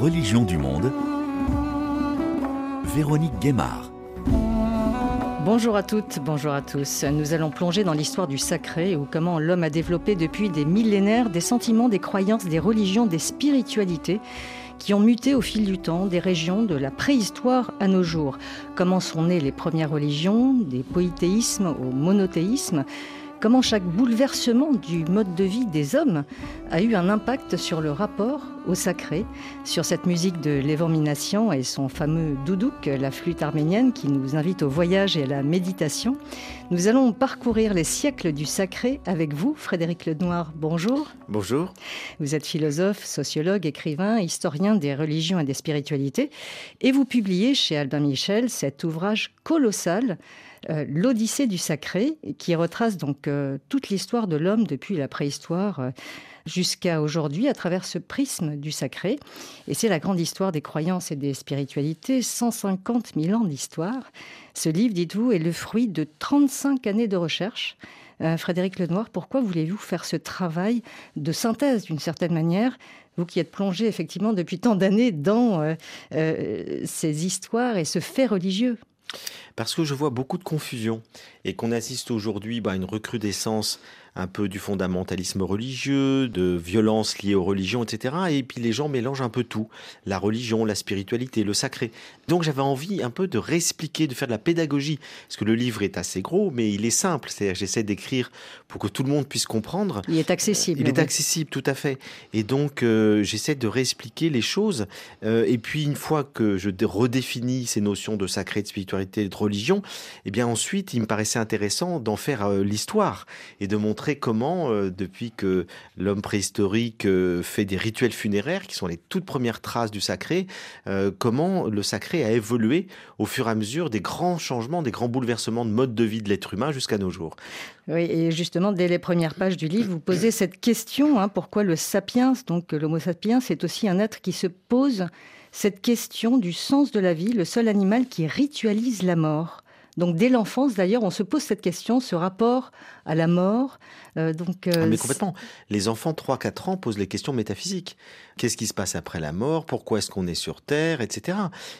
religions du monde, Véronique Guémard. Bonjour à toutes, bonjour à tous. Nous allons plonger dans l'histoire du sacré ou comment l'homme a développé depuis des millénaires des sentiments, des croyances, des religions, des spiritualités qui ont muté au fil du temps des régions de la préhistoire à nos jours. Comment sont nées les premières religions, des polythéismes au monothéisme comment chaque bouleversement du mode de vie des hommes a eu un impact sur le rapport au sacré, sur cette musique de l'évormination et son fameux doudouk, la flûte arménienne qui nous invite au voyage et à la méditation. Nous allons parcourir les siècles du sacré avec vous, Frédéric Lenoir. Bonjour. Bonjour. Vous êtes philosophe, sociologue, écrivain, historien des religions et des spiritualités et vous publiez chez Albin Michel cet ouvrage colossal l'Odyssée du sacré, qui retrace donc euh, toute l'histoire de l'homme depuis la préhistoire euh, jusqu'à aujourd'hui à travers ce prisme du sacré. Et c'est la grande histoire des croyances et des spiritualités, 150 000 ans d'histoire. Ce livre, dites-vous, est le fruit de 35 années de recherche. Frédéric Lenoir, pourquoi voulez-vous faire ce travail de synthèse d'une certaine manière vous qui êtes plongé effectivement depuis tant d'années dans ces histoires et ce fait religieux? Parce que je vois beaucoup de confusion et qu'on assiste aujourd'hui bah, à une recrudescence un peu du fondamentalisme religieux, de violences liées aux religions, etc. Et puis les gens mélangent un peu tout, la religion, la spiritualité, le sacré. Donc j'avais envie un peu de réexpliquer, de faire de la pédagogie, parce que le livre est assez gros, mais il est simple. C'est-à-dire j'essaie d'écrire pour que tout le monde puisse comprendre. Il est accessible. Il est accessible, tout à fait. Et donc euh, j'essaie de réexpliquer les choses. Euh, et puis une fois que je redéfinis ces notions de sacré, de spiritualité, de religion, eh bien ensuite il me paraissait intéressant d'en faire euh, l'histoire et de montrer comment, euh, depuis que l'homme préhistorique euh, fait des rituels funéraires, qui sont les toutes premières traces du sacré, comment le sacré a évolué au fur et à mesure des grands changements, des grands bouleversements de mode de vie de l'être humain jusqu'à nos jours. Oui, et justement, dès les premières pages du livre, vous posez cette question, hein, pourquoi le sapiens, donc l'homo sapiens, c'est aussi un être qui se pose cette question du sens de la vie, le seul animal qui ritualise la mort. Donc dès l'enfance, d'ailleurs, on se pose cette question, ce rapport à la mort. Euh, donc, euh, ah, mais complètement. Les enfants 3-4 ans posent les questions métaphysiques. Qu'est-ce qui se passe après la mort? Pourquoi est-ce qu'on est sur Terre? Etc.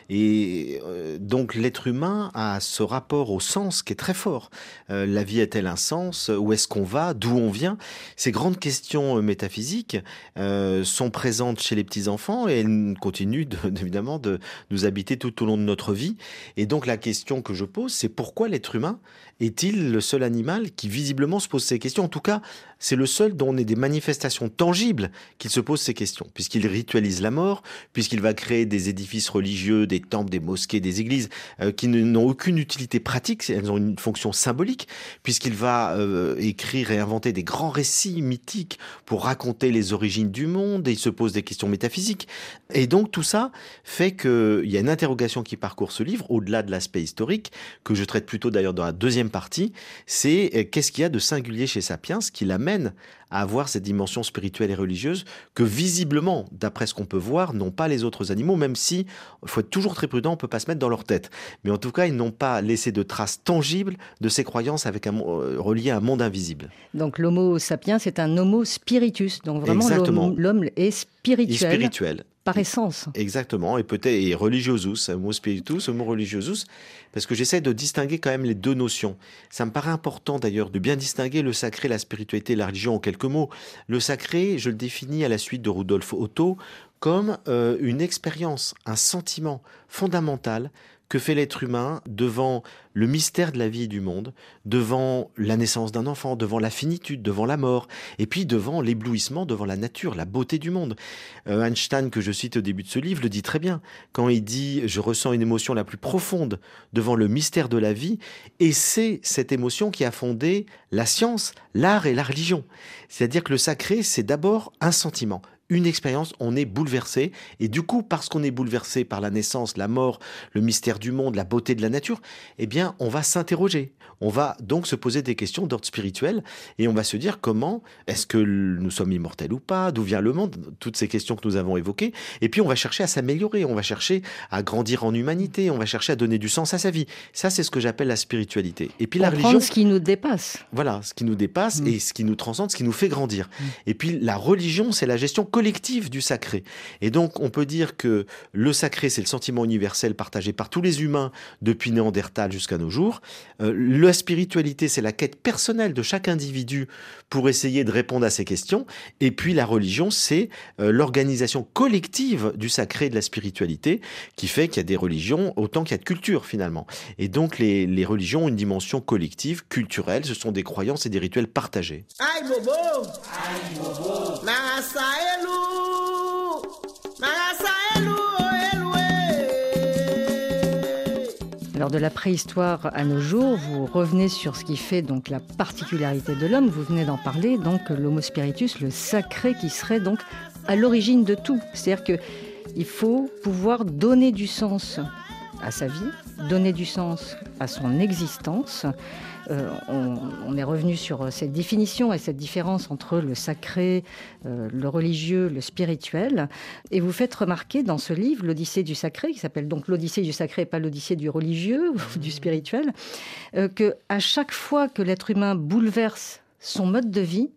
Et euh, donc l'être humain a ce rapport au sens qui est très fort. la vie a-t-elle un sens? Où est-ce qu'on va? D'où on vient? Ces grandes questions métaphysiques sont présentes chez les petits-enfants et elles continuent évidemment de nous habiter tout au long de notre vie. Et donc la question que je pose, c'est pourquoi l'être humain est-il le seul animal qui visiblement se pose ces questions? En tout cas, c'est le seul dont on ait des manifestations tangibles qu'il se pose ces questions, puisqu'il ritualise la mort, puisqu'il va créer des édifices religieux, des temples, des mosquées, des églises, euh, qui n'ont aucune utilité pratique, elles ont une fonction symbolique, puisqu'il va euh, écrire et inventer des grands récits mythiques pour raconter les origines du monde, et il se pose des questions métaphysiques. Et donc tout ça fait qu'il y a une interrogation qui parcourt ce livre, au-delà de l'aspect historique, que je traite plutôt d'ailleurs dans la deuxième partie, c'est euh, qu'est-ce qu'il y a de singulier chez Sapiens qui l'amène amène à avoir cette dimension spirituelle et religieuse que visiblement, d'après ce qu'on peut voir, n'ont pas les autres animaux, même si, il faut être toujours très prudent, on ne peut pas se mettre dans leur tête. Mais en tout cas, ils n'ont pas laissé de traces tangibles de ces croyances avec un, euh, reliées à un monde invisible. Donc l'homo sapiens, c'est un homo spiritus. Donc vraiment, l'homme est spirituel. spirituel par essence. Exactement, et peut-être et religiosus, homo spiritus, homo religiosus, parce que j'essaie de distinguer quand même les deux notions. Ça me paraît important d'ailleurs de bien distinguer le sacré, la spiritualité, la religion en mots. Le sacré, je le définis à la suite de Rudolf Otto comme euh, une expérience, un sentiment fondamental que fait l'être humain devant le mystère de la vie et du monde, devant la naissance d'un enfant, devant la finitude, devant la mort, et puis devant l'éblouissement, devant la nature, la beauté du monde. Euh, Einstein, que je cite au début de ce livre, le dit très bien, quand il dit ⁇ Je ressens une émotion la plus profonde devant le mystère de la vie ⁇ et c'est cette émotion qui a fondé la science, l'art et la religion. C'est-à-dire que le sacré, c'est d'abord un sentiment, une expérience, on est bouleversé. Et du coup, parce qu'on est bouleversé par la naissance, la mort, le mystère du monde, la beauté de la nature, eh bien, on va s'interroger. On va donc se poser des questions d'ordre spirituel et on va se dire comment est-ce que nous sommes immortels ou pas, d'où vient le monde, toutes ces questions que nous avons évoquées. Et puis, on va chercher à s'améliorer, on va chercher à grandir en humanité, on va chercher à donner du sens à sa vie. Ça, c'est ce que j'appelle la spiritualité. Et puis, la religion. ce qui nous dépasse. Voilà, ce qui nous dépasse mm. et ce qui nous transcende, ce qui nous fait grandir. Mm. Et puis, la religion, c'est la gestion collective du sacré. Et donc, on peut dire que le sacré, c'est le sentiment universel partagé par tous les humains depuis Néandertal jusqu'à nos jours. Euh, la spiritualité, c'est la quête personnelle de chaque individu pour essayer de répondre à ces questions. Et puis, la religion, c'est euh, l'organisation collective du sacré de la spiritualité qui fait qu'il y a des religions autant qu'il y a de culture, finalement. Et donc, les, religions ont une dimension collective, culturelle. Ce sont des croyances et des rituels partagés. Alors de la préhistoire à nos jours, vous revenez sur ce qui fait donc la particularité de l'homme. Vous venez d'en parler, donc l'homo spiritus, le sacré qui serait donc à l'origine de tout. C'est-à-dire que il faut pouvoir donner du sens à sa vie, donner du sens à son existence. Euh, on, est revenu sur euh, cette définition et cette différence entre le sacré, euh, le religieux, le spirituel. Et vous faites remarquer dans ce livre, l'Odyssée du sacré, qui s'appelle donc l'Odyssée du sacré et pas l'Odyssée du religieux ou du spirituel, que à chaque fois que l'être humain bouleverse son mode de vie,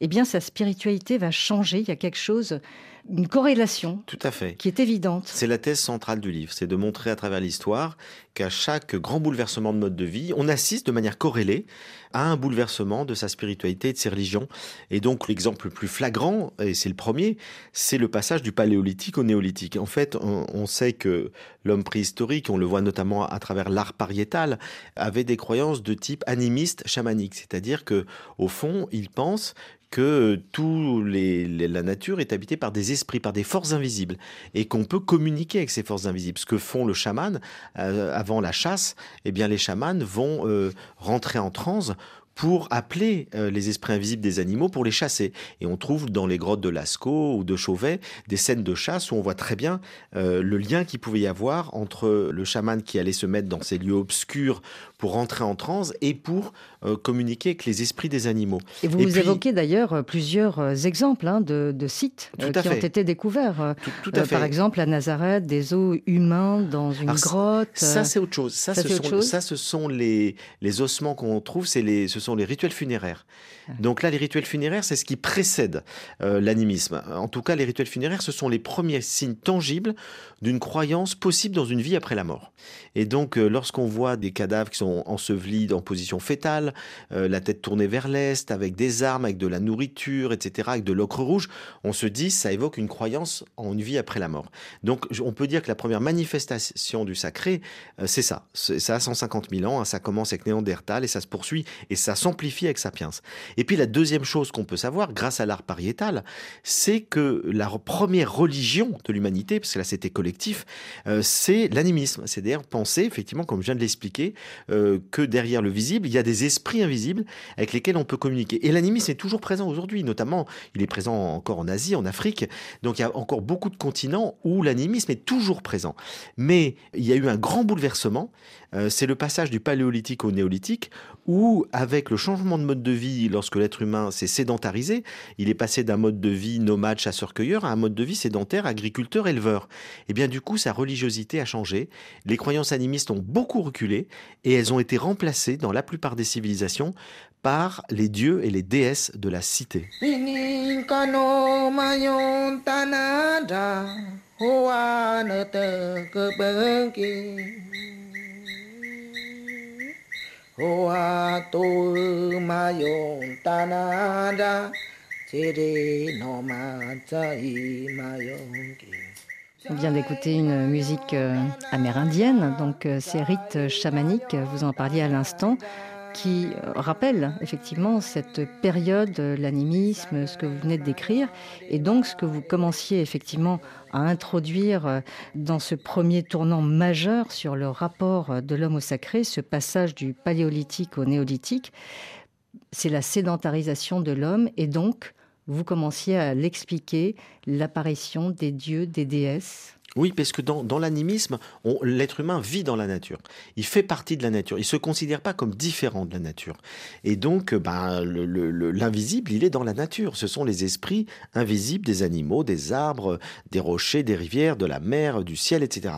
eh bien sa spiritualité va changer. Il y a quelque chose une corrélation Tout à fait. qui est évidente. C'est la thèse centrale du livre, c'est de montrer à travers l'histoire qu'à chaque grand bouleversement de mode de vie, on assiste de manière corrélée à un bouleversement de sa spiritualité et de ses religions. Et donc l'exemple le plus flagrant, et c'est le premier, c'est le passage du paléolithique au néolithique. En fait, on, sait que l'homme préhistorique, on le voit notamment à travers l'art pariétal, avait des croyances de type animiste chamanique, c'est-à-dire que au fond, il pense que tout la nature est habitée par des esprits, par des forces invisibles, et qu'on peut communiquer avec ces forces invisibles. Ce que font le chaman euh, avant la chasse, eh bien les chamans vont euh, rentrer en transe pour appeler euh, les esprits invisibles des animaux pour les chasser. Et on trouve dans les grottes de Lascaux ou de Chauvet des scènes de chasse où on voit très bien le lien qu'il pouvait y avoir entre le chaman qui allait se mettre dans ces lieux obscurs pour rentrer en transe et pour euh, communiquer avec les esprits des animaux. Et vous, vous évoquez d'ailleurs euh, plusieurs euh, exemples hein, de, sites qui ont été découverts. Tout, à fait. Par exemple, à Nazareth, des os humains dans une grotte. Ça, c'est autre chose. Ça, ce, sont, ça ce sont les, les ossements qu'on trouve, les, ce sont les rituels funéraires. Ah. Donc là, les rituels funéraires, c'est ce qui précède l'animisme. En tout cas, les rituels funéraires, ce sont les premiers signes tangibles d'une croyance possible dans une vie après la mort. Et donc, lorsqu'on voit des cadavres qui sont ensevelis en position fétale, euh, la tête tournée vers l'est, avec des armes, avec de la nourriture, etc., avec de l'ocre rouge, on se dit ça évoque une croyance en une vie après la mort. Donc on peut dire que la première manifestation du sacré, euh, c'est ça. Ça a 150 000 ans, hein, ça commence avec Néandertal et ça se poursuit et ça s'amplifie avec Sapiens. Et puis la deuxième chose qu'on peut savoir, grâce à l'art pariétal, c'est que la première religion de l'humanité, parce que là c'était collectif, euh, c'est l'animisme. C'est-à-dire penser, effectivement, comme je viens de l'expliquer, que derrière le visible, il y a des esprits esprits invisibles avec lesquels on peut communiquer. Et l'animisme est toujours présent aujourd'hui, notamment il est présent encore en Asie, en Afrique. Donc il y a encore beaucoup de continents où l'animisme est toujours présent. Mais il y a eu un grand bouleversement. Euh, c'est le passage du paléolithique au néolithique où, avec le changement de mode de vie, lorsque l'être humain s'est sédentarisé, il est passé d'un mode de vie nomade, chasseur-cueilleur, à un mode de vie sédentaire, agriculteur-éleveur. Et bien du coup, sa religiosité a changé. Les croyances animistes ont beaucoup reculé et elles ont été remplacées dans la plupart des civilisations par les dieux et les déesses de la cité. On vient d'écouter une musique euh, amérindienne, donc euh, ces rites chamaniques, vous en parliez à l'instant qui euh, rappelle effectivement cette période, euh, l'animisme, ce que vous venez de décrire, et donc ce que vous commenciez effectivement à introduire euh, dans ce premier tournant majeur sur le rapport de l'homme au sacré, ce passage du paléolithique au néolithique, c'est la sédentarisation de l'homme, et donc vous commenciez à l'expliquer, l'apparition des dieux, des déesses Oui, parce que dans, l'animisme, l'être humain vit dans la nature. Il fait partie de la nature. Il ne se considère pas comme différent de la nature. Et donc, ben, l'invisible, il est dans la nature. Ce sont les esprits invisibles des animaux, des arbres, des rochers, des rivières, de la mer, du ciel, etc.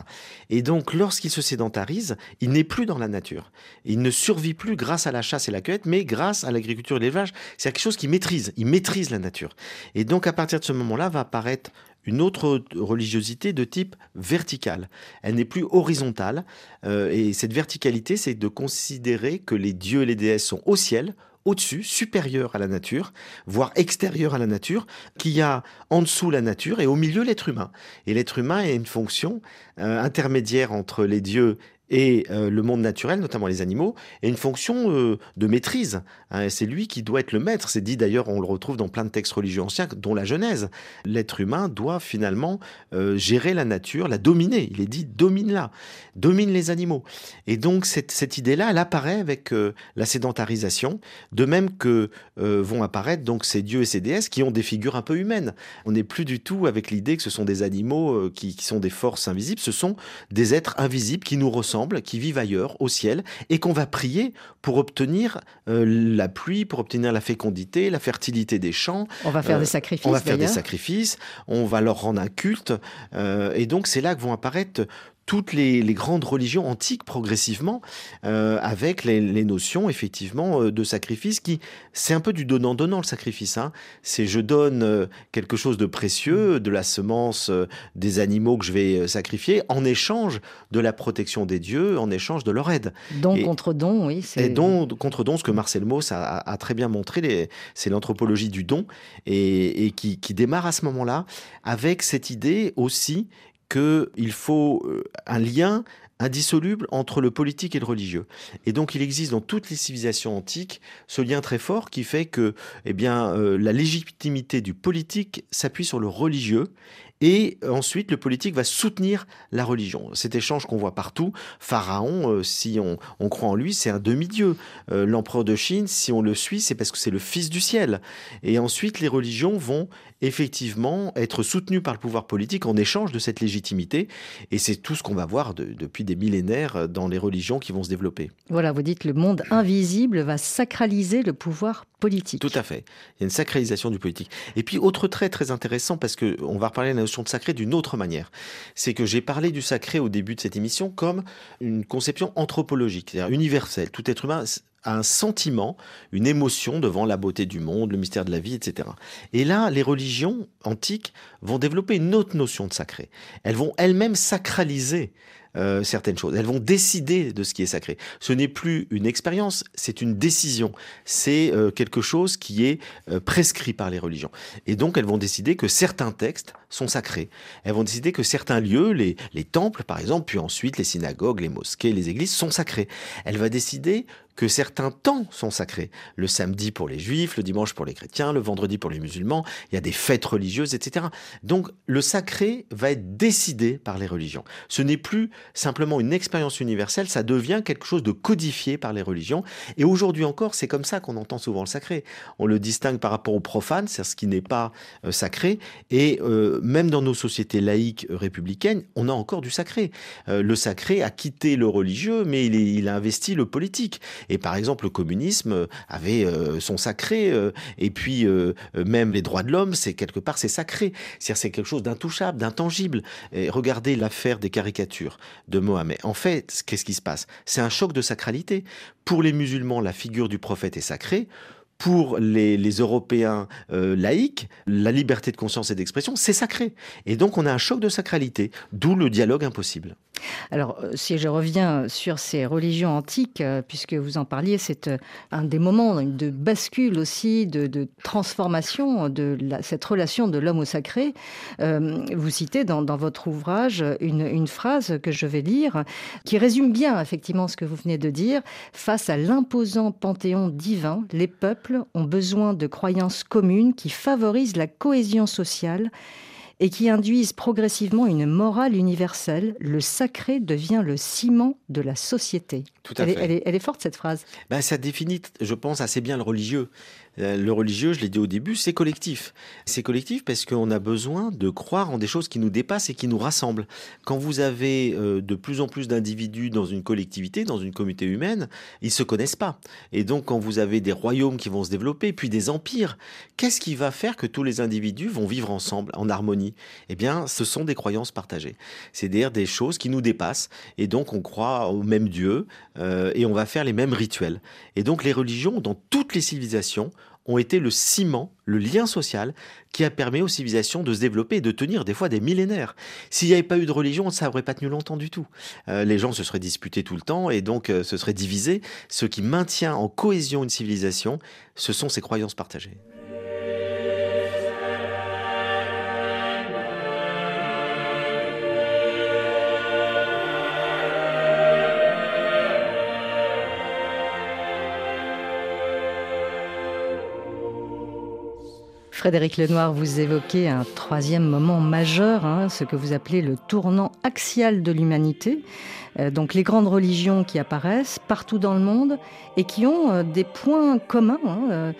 Et donc, lorsqu'il se sédentarise, il n'est plus dans la nature. Il ne survit plus grâce à la chasse et la cueillette, mais grâce à l'agriculture et l'élevage. C'est quelque chose qu'il maîtrise. Il maîtrise la nature. Et donc, à partir de ce moment-là, va apparaître une autre religiosité de type vertical. Elle n'est plus horizontale. Euh, et cette verticalité, c'est de considérer que les dieux et les déesses sont au ciel, au-dessus, supérieurs à la nature, voire extérieurs à la nature, qu'il y a en dessous la nature et au milieu l'être humain. Et l'être humain a une fonction euh, intermédiaire entre les dieux et euh, le monde naturel, notamment les animaux, est une fonction euh, de maîtrise. Hein, c'est lui qui doit être le maître. C'est dit d'ailleurs, on le retrouve dans plein de textes religieux anciens, dont la Genèse. L'être humain doit finalement euh, gérer la nature, la dominer. Il est dit domine-la, domine les animaux. Et donc cette, idée-là, elle apparaît avec la sédentarisation, de même que vont apparaître donc ces dieux et ces déesses qui ont des figures un peu humaines. On n'est plus du tout avec l'idée que ce sont des animaux qui, qui sont des forces invisibles. Ce sont des êtres invisibles qui nous ressemblent qui vivent ailleurs, au ciel, et qu'on va prier pour obtenir euh, la pluie, pour obtenir la fécondité, la fertilité des champs. On va faire des euh, sacrifices. On va faire des sacrifices, on va leur rendre un culte. Euh, et donc c'est là que vont apparaître toutes les, grandes religions antiques progressivement, euh, avec les, notions effectivement euh, de sacrifice qui, c'est un peu du donnant-donnant le sacrifice. Hein. C'est je donne euh, quelque chose de précieux, de la semence des animaux que je vais sacrifier, en échange de la protection des dieux, en échange de leur aide. Don contre don, oui. Et don contre don, ce que Marcel Mauss a, très bien montré, c'est l'anthropologie du don, et, et qui, qui démarre à ce moment-là avec cette idée aussi qu'il faut euh, un lien indissoluble entre le politique et le religieux. Et donc il existe dans toutes les civilisations antiques ce lien très fort qui fait que eh bien, euh, la légitimité du politique s'appuie sur le religieux et ensuite, le politique va soutenir la religion. Cet échange qu'on voit partout, Pharaon, euh, si on, croit en lui, c'est un demi-dieu. L'empereur de Chine, si on le suit, c'est parce que c'est le fils du ciel. Et ensuite, les religions vont effectivement être soutenu par le pouvoir politique en échange de cette légitimité. Et c'est tout ce qu'on va voir depuis des millénaires dans les religions qui vont se développer. Voilà, vous dites le monde invisible va sacraliser le pouvoir politique. Tout à fait. Il y a une sacralisation du politique. Et puis, autre trait très intéressant, parce qu'on va reparler de la notion de sacré d'une autre manière, c'est que j'ai parlé du sacré au début de cette émission comme une conception anthropologique, c'est-à-dire universelle. Tout être humain un sentiment, une émotion devant la beauté du monde, le mystère de la vie, etc. Et là, les religions antiques vont développer une autre notion de sacré. Elles vont elles-mêmes sacraliser euh, certaines choses. Elles vont décider de ce qui est sacré. Ce n'est plus une expérience, c'est une décision. C'est euh, quelque chose qui est euh, prescrit par les religions. Et donc, elles vont décider que certains textes sont sacrés. Elles vont décider que certains lieux, les, les temples par exemple, puis ensuite les synagogues, les mosquées, les églises, sont sacrés. Elle va décider que certains temps sont sacrés. Le samedi pour les juifs, le dimanche pour les chrétiens, le vendredi pour les musulmans, il y a des fêtes religieuses, etc. Donc le sacré va être décidé par les religions. Ce n'est plus simplement une expérience universelle, ça devient quelque chose de codifié par les religions. Et aujourd'hui encore, c'est comme ça qu'on entend souvent le sacré. On le distingue par rapport au profane, c'est ce qui n'est pas euh, sacré. Et euh, même dans nos sociétés laïques euh, républicaines, on a encore du sacré. le sacré a quitté le religieux, mais il, a investi le politique. Et par exemple, le communisme avait son sacré, et puis même les droits de l'homme, c'est quelque part c'est sacré. C'est-à-dire c'est quelque chose d'intouchable, d'intangible. Et regardez l'affaire des caricatures de Mohamed. En fait, qu'est-ce qui se passe? C'est un choc de sacralité. Pour les musulmans, la figure du prophète est sacrée pour les, Européens laïcs, la liberté de conscience et d'expression, c'est sacré. Et donc on a un choc de sacralité, d'où le dialogue impossible. Alors, euh, si je reviens sur ces religions antiques, euh, puisque vous en parliez, c'est euh, un des moments de bascule aussi, de, transformation de cette relation de l'homme au sacré. vous citez dans, votre ouvrage une, une, phrase que je vais lire, qui résume bien effectivement ce que vous venez de dire. Face à l'imposant panthéon divin, les peuples ont besoin de croyances communes qui favorisent la cohésion sociale et qui induisent progressivement une morale universelle. Le sacré devient le ciment de la société. Tout à elle, fait. Est, elle, est, forte cette phrase. Ben, ça définit, je pense, assez bien le religieux. Euh, le religieux, je l'ai dit au début, c'est collectif. C'est collectif parce qu'on a besoin de croire en des choses qui nous dépassent et qui nous rassemblent. Quand vous avez euh, de plus en plus d'individus dans une collectivité, dans une communauté humaine, ils se connaissent pas. Et donc, quand vous avez des royaumes qui vont se développer, puis des empires, qu'est-ce qui va faire que tous les individus vont vivre ensemble, en harmonie? Eh bien, ce sont des croyances partagées. C'est-à-dire des choses qui nous dépassent. Et donc, on croit au même Dieu euh, et on va faire les mêmes rituels. Et donc, les religions, dans toutes les civilisations, ont été le ciment, le lien social qui a permis aux civilisations de se développer et de tenir des fois des millénaires. S'il n'y avait pas eu de religion, ça n'aurait pas tenu longtemps du tout. Euh, les gens se seraient disputés tout le temps et donc euh, se seraient divisés. Ce qui maintient en cohésion une civilisation, ce sont ses croyances partagées. Frédéric Lenoir, vous évoquez un troisième moment majeur, hein, ce que vous appelez le tournant axial de l'humanité. Euh, donc les grandes religions qui apparaissent partout dans le monde et qui ont euh, des points communs. Hein, euh,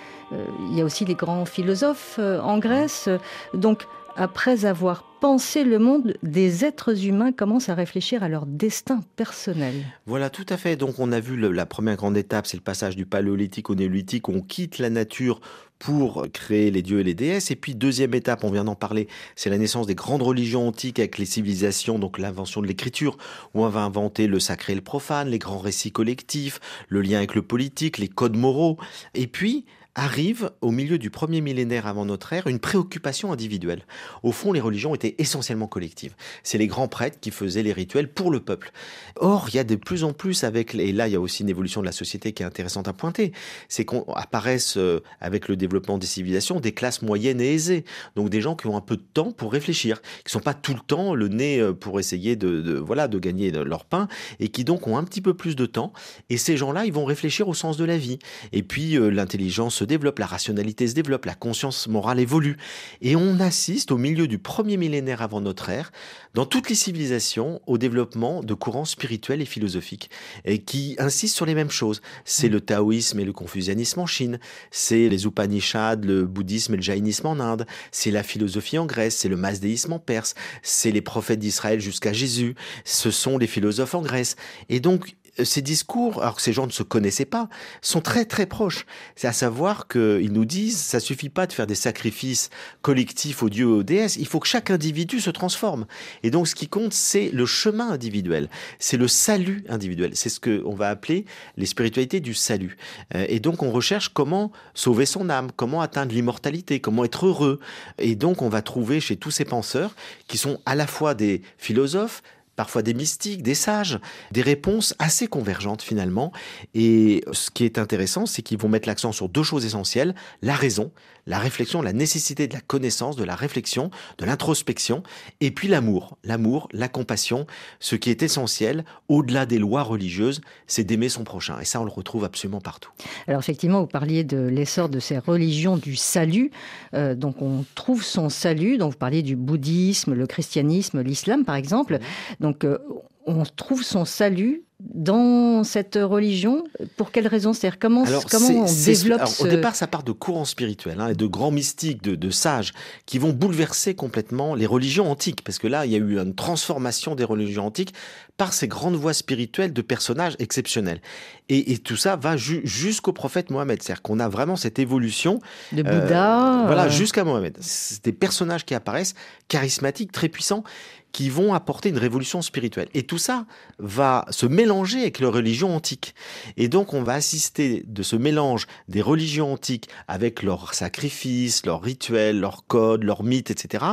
il y a aussi les grands philosophes en Grèce. Donc après avoir pensé le monde, des êtres humains commencent à réfléchir à leur destin personnel. Voilà, tout à fait. Donc on a vu la première grande étape, c'est le passage du paléolithique au néolithique. On quitte la nature pour créer les dieux et les déesses. Et puis deuxième étape, on vient d'en parler, c'est la naissance des grandes religions antiques avec les civilisations, donc l'invention de l'écriture, où on va inventer le sacré et le profane, les grands récits collectifs, le lien avec le politique, les codes moraux. Et puis, arrive au milieu du premier millénaire avant notre ère une préoccupation individuelle. Au fond, les religions étaient essentiellement collectives. C'est les grands prêtres qui faisaient les rituels pour le peuple. Or, il y a de plus en plus avec, et là il y a aussi une évolution de la société qui est intéressante à pointer, c'est qu'on apparaissent euh, avec le développement des civilisations des classes moyennes et aisées. Donc des gens qui ont un peu de temps pour réfléchir, qui sont pas tout le temps le nez euh, pour essayer de, voilà de gagner leur pain et qui donc ont un petit peu plus de temps. Et ces gens-là, ils vont réfléchir au sens de la vie. Et puis euh, l'intelligence se développe, la rationalité se développe, la conscience morale évolue. Et on assiste au milieu du premier millénaire avant notre ère, dans toutes les civilisations, au développement de courants spirituels et philosophiques, et qui insistent sur les mêmes choses. C'est le taoïsme et le confucianisme en Chine, c'est les Upanishads, le bouddhisme et le jaïnisme en Inde, c'est la philosophie en Grèce, c'est le masdéisme en Perse, c'est les prophètes d'Israël jusqu'à Jésus, ce sont les philosophes en Grèce. Et donc, ces discours, alors que ces gens ne se connaissaient pas, sont très très proches. C'est à savoir qu'ils nous disent, ça suffit pas de faire des sacrifices collectifs aux dieux et aux déesses, il faut que chaque individu se transforme. Et donc ce qui compte, c'est le chemin individuel, c'est le salut individuel, c'est ce qu'on va appeler les spiritualités du salut. Euh, et donc on recherche comment sauver son âme, comment atteindre l'immortalité, comment être heureux. Et donc on va trouver chez tous ces penseurs, qui sont à la fois des philosophes, parfois des mystiques, des sages, des réponses assez convergentes finalement. Et ce qui est intéressant, c'est qu'ils vont mettre l'accent sur deux choses essentielles, la raison, la réflexion, la nécessité de la connaissance, de la réflexion, de l'introspection, et puis l'amour, l'amour, la compassion. Ce qui est essentiel, au-delà des lois religieuses, c'est d'aimer son prochain. Et ça, on le retrouve absolument partout. Alors effectivement, vous parliez de l'essor de ces religions du salut. Euh, donc on trouve son salut, donc vous parliez du bouddhisme, le christianisme, l'islam par exemple. Donc euh, on trouve son salut dans cette religion? Pour quelles raisons C'est-à-dire comment, comment on développe Au départ, ça part de courants spirituels hein, et de grands mystiques, de, sages, qui vont bouleverser complètement les religions antiques. Parce que là, il y a eu une transformation des religions antiques par ces grandes voies spirituelles de personnages exceptionnels. Et, tout ça va jusqu'au prophète Mohammed. C'est-à-dire qu'on a vraiment cette évolution. De Bouddha. Euh, voilà, jusqu'à Mohammed. C'est des personnages qui apparaissent, charismatiques, très puissants, qui vont apporter une révolution spirituelle. Et tout ça va se mélanger avec les religions antiques. Et donc on va assister de ce mélange des religions antiques avec leurs sacrifices, leurs rituels, leurs codes, leurs mythes, etc.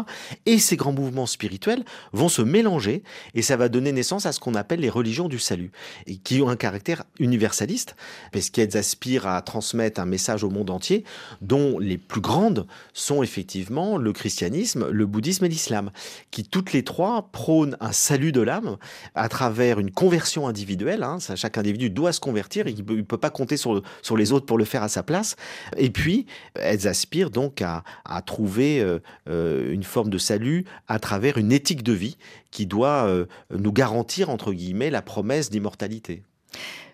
Et ces grands mouvements spirituels vont se mélanger et ça va donner naissance à ce qu'on appelle les religions du salut, et qui ont un caractère universaliste, parce qu'elles aspirent à transmettre un message au monde entier, dont les plus grandes sont effectivement le christianisme, le bouddhisme et l'islam, qui toutes les trois prône un salut de l'âme à travers une conversion individuelle. Hein. chaque individu doit se convertir, il ne peut, pas compter sur, sur les autres pour le faire à sa place. Et puis, elles aspirent donc à, trouver euh, euh, une forme de salut à travers une éthique de vie qui doit euh, nous garantir, entre guillemets, la promesse d'immortalité.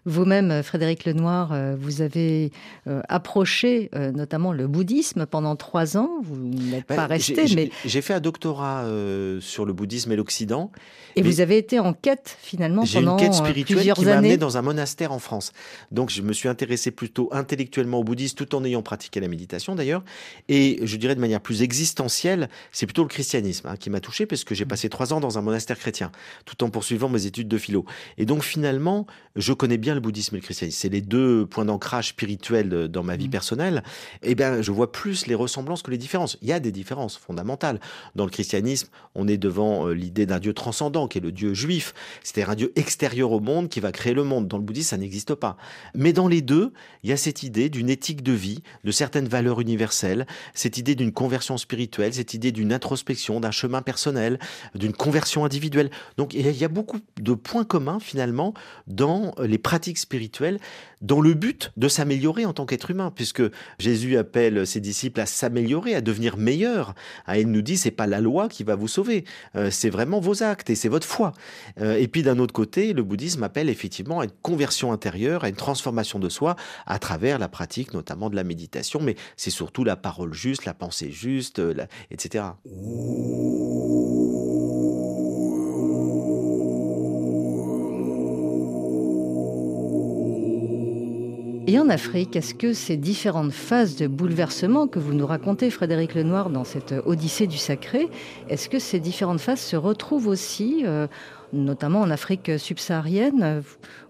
Vous-même, Frédéric Lenoir, euh, vous avez euh, approché euh, notamment le bouddhisme pendant trois ans. Vous n'êtes pas resté, mais... J'ai fait un doctorat sur le bouddhisme et l'Occident. Et vous avez été en quête, finalement, pendant une quête spirituelle qui m'a amené dans un monastère en France. Donc, je me suis intéressé plutôt intellectuellement au bouddhisme, tout en ayant pratiqué la méditation, d'ailleurs. Et je dirais de manière plus existentielle, c'est plutôt le christianisme hein, qui m'a touché, parce que j'ai mmh. passé trois ans dans un monastère chrétien, tout en poursuivant mes études de philo. Et donc, finalement, je connais bien le bouddhisme et le christianisme. C'est les deux points d'ancrage spirituel dans ma vie mmh. personnelle. Eh bien, je vois plus les ressemblances que les différences. Il y a des différences fondamentales. Dans le christianisme, on est devant euh, l'idée d'un Dieu transcendant, qui est le Dieu juif. C'est-à-dire un Dieu extérieur au monde qui va créer le monde. Dans le bouddhisme, ça n'existe pas. Mais dans les deux, il y a cette idée d'une éthique de vie, de certaines valeurs universelles, cette idée d'une conversion spirituelle, cette idée d'une introspection, d'un chemin personnel, d'une conversion individuelle. Donc, il y a beaucoup de points communs, finalement, dans les pratiques spirituelles dans le but de s'améliorer en tant qu'être humain, puisque Jésus appelle ses disciples à s'améliorer, à devenir meilleurs. Ah, il nous dit c'est pas la loi qui va vous sauver, euh, c'est vraiment vos actes et c'est votre foi. Euh, et puis d'un autre côté, le bouddhisme appelle effectivement à une conversion intérieure, à une transformation de soi à travers la pratique notamment de la méditation, mais c'est surtout la parole juste, la pensée juste, euh, etc. Et en Afrique, est-ce que ces différentes phases de bouleversement que vous nous racontez, Frédéric Lenoir, dans cette Odyssée du sacré, est-ce que ces différentes phases se retrouvent aussi, euh, notamment en Afrique subsaharienne?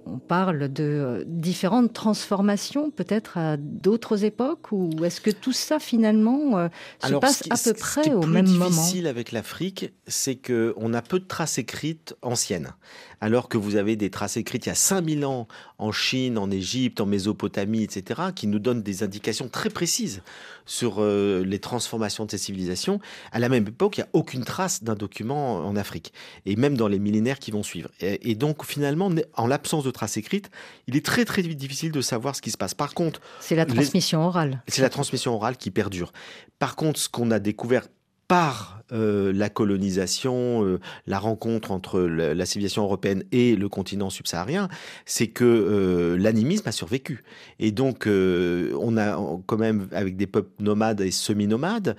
On parle de euh, différentes transformations, peut-être à d'autres époques, ou est-ce que tout ça finalement euh, se passe à peu près au même moment? Ce qui est difficile avec l'Afrique, c'est qu'on a peu de traces écrites anciennes, alors que vous avez des traces écrites il y a 5000 ans en Chine, en Égypte, en Mésopotamie, etc., qui nous donnent des indications très précises sur euh, les transformations de ces civilisations. À la même époque, il n'y a aucune trace d'un document en Afrique, et même dans les millénaires qui vont suivre. Et, donc finalement, en l'absence de traces écrites, il est très très difficile de savoir ce qui se passe. Par contre, c'est la transmission orale. C'est la transmission orale qui perdure. Par contre, ce qu'on a découvert par euh, la colonisation, euh, la rencontre entre la, civilisation européenne et le continent subsaharien, c'est que euh, l'animisme a survécu. Et donc, on a quand même, avec des peuples nomades et semi-nomades,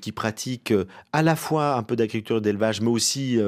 qui pratiquent à la fois un peu d'agriculture et d'élevage, mais aussi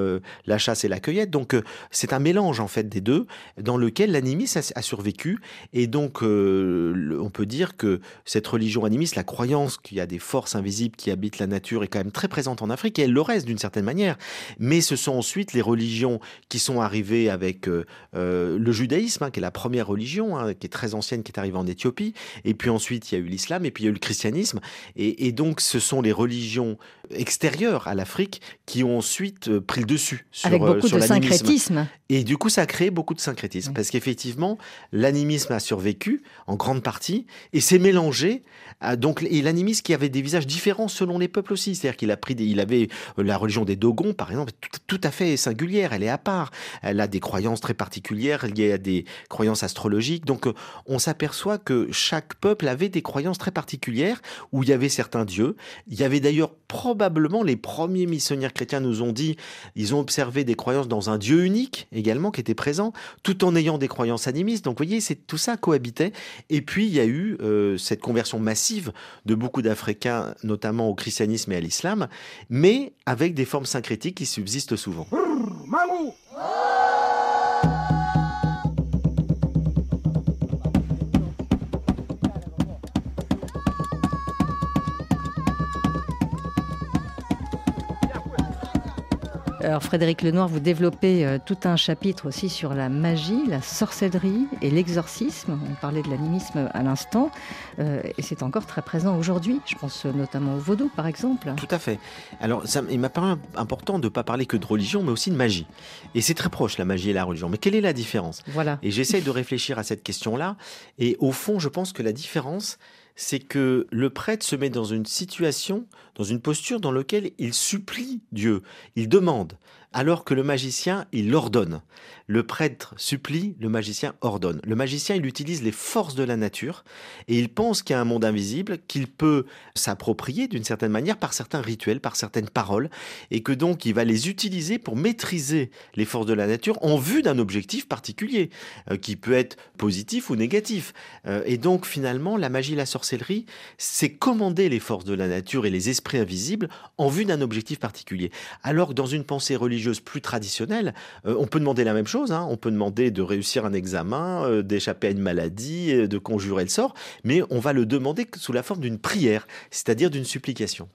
la chasse et la cueillette. Donc, c'est un mélange, en fait, des deux, dans lequel l'animisme a, a, survécu. Et donc, on peut dire que cette religion animiste, la croyance qu'il y a des forces invisibles qui habitent la nature, est quand même très présente en Afrique et elle le reste d'une certaine manière. Mais ce sont ensuite les religions qui sont arrivées avec euh, euh, le judaïsme, hein, qui est la première religion, hein, qui est très ancienne, qui est arrivée en Éthiopie. Et puis ensuite, il y a eu l'islam et puis il y a eu le christianisme. Et, donc, ce sont les religions extérieures à l'Afrique qui ont ensuite euh, pris le dessus sur, avec beaucoup de syncrétisme. Et du coup, ça a créé beaucoup de syncrétisme parce qu'effectivement, l'animisme a survécu en grande partie et s'est mélangé. À, donc, et l'animisme qui avait des visages différents selon les peuples aussi, c'est-à-dire qu'il a pris, il avait euh, la religion des Dogons, par exemple, tout, à fait singulière. Elle est à part. Elle a des croyances très particulières liées à des croyances astrologiques. Donc, euh, on s'aperçoit que chaque peuple avait des croyances très particulières où il y avait certains dieux. Il y avait d'ailleurs probablement les premiers missionnaires chrétiens nous ont dit, ils ont observé des croyances dans un Dieu unique également qui était présent, tout en ayant des croyances animistes. Donc, vous voyez, c'est tout ça cohabitait. Et puis, il y a eu euh, cette conversion massive de beaucoup d'Africains, notamment au christianisme et à l'islam, mais avec des formes syncrétiques qui subsistent souvent. Alors Frédéric Lenoir, vous développez euh, tout un chapitre aussi sur la magie, la sorcellerie et l'exorcisme. On parlait de l'animisme à l'instant, euh, et c'est encore très présent aujourd'hui. Je pense notamment au vaudou, par exemple. Tout à fait. Alors ça, il m'a paru important de ne pas parler que de religion, mais aussi de magie. Et c'est très proche, la magie et la religion. Mais quelle est la différence? Voilà. Et j'essaye de réfléchir à cette question-là. Et au fond, je pense que la différence, c'est que le prêtre se met dans une situation, dans une posture dans laquelle il supplie Dieu, il demande. Alors que le magicien, il ordonne. Le prêtre supplie, le magicien ordonne. Le magicien, il utilise les forces de la nature et il pense qu'il y a un monde invisible qu'il peut s'approprier d'une certaine manière par certains rituels, par certaines paroles, et que donc il va les utiliser pour maîtriser les forces de la nature en vue d'un objectif particulier, euh, qui peut être positif ou négatif. Euh, et donc finalement, la magie, la sorcellerie, c'est commander les forces de la nature et les esprits invisibles en vue d'un objectif particulier. Alors que dans une pensée religieuse plus traditionnelle, euh, on peut demander la même chose Hein. On peut demander de réussir un examen, euh, d'échapper à une maladie, euh, de conjurer le sort, mais on va le demander sous la forme d'une prière, c'est-à-dire d'une supplication.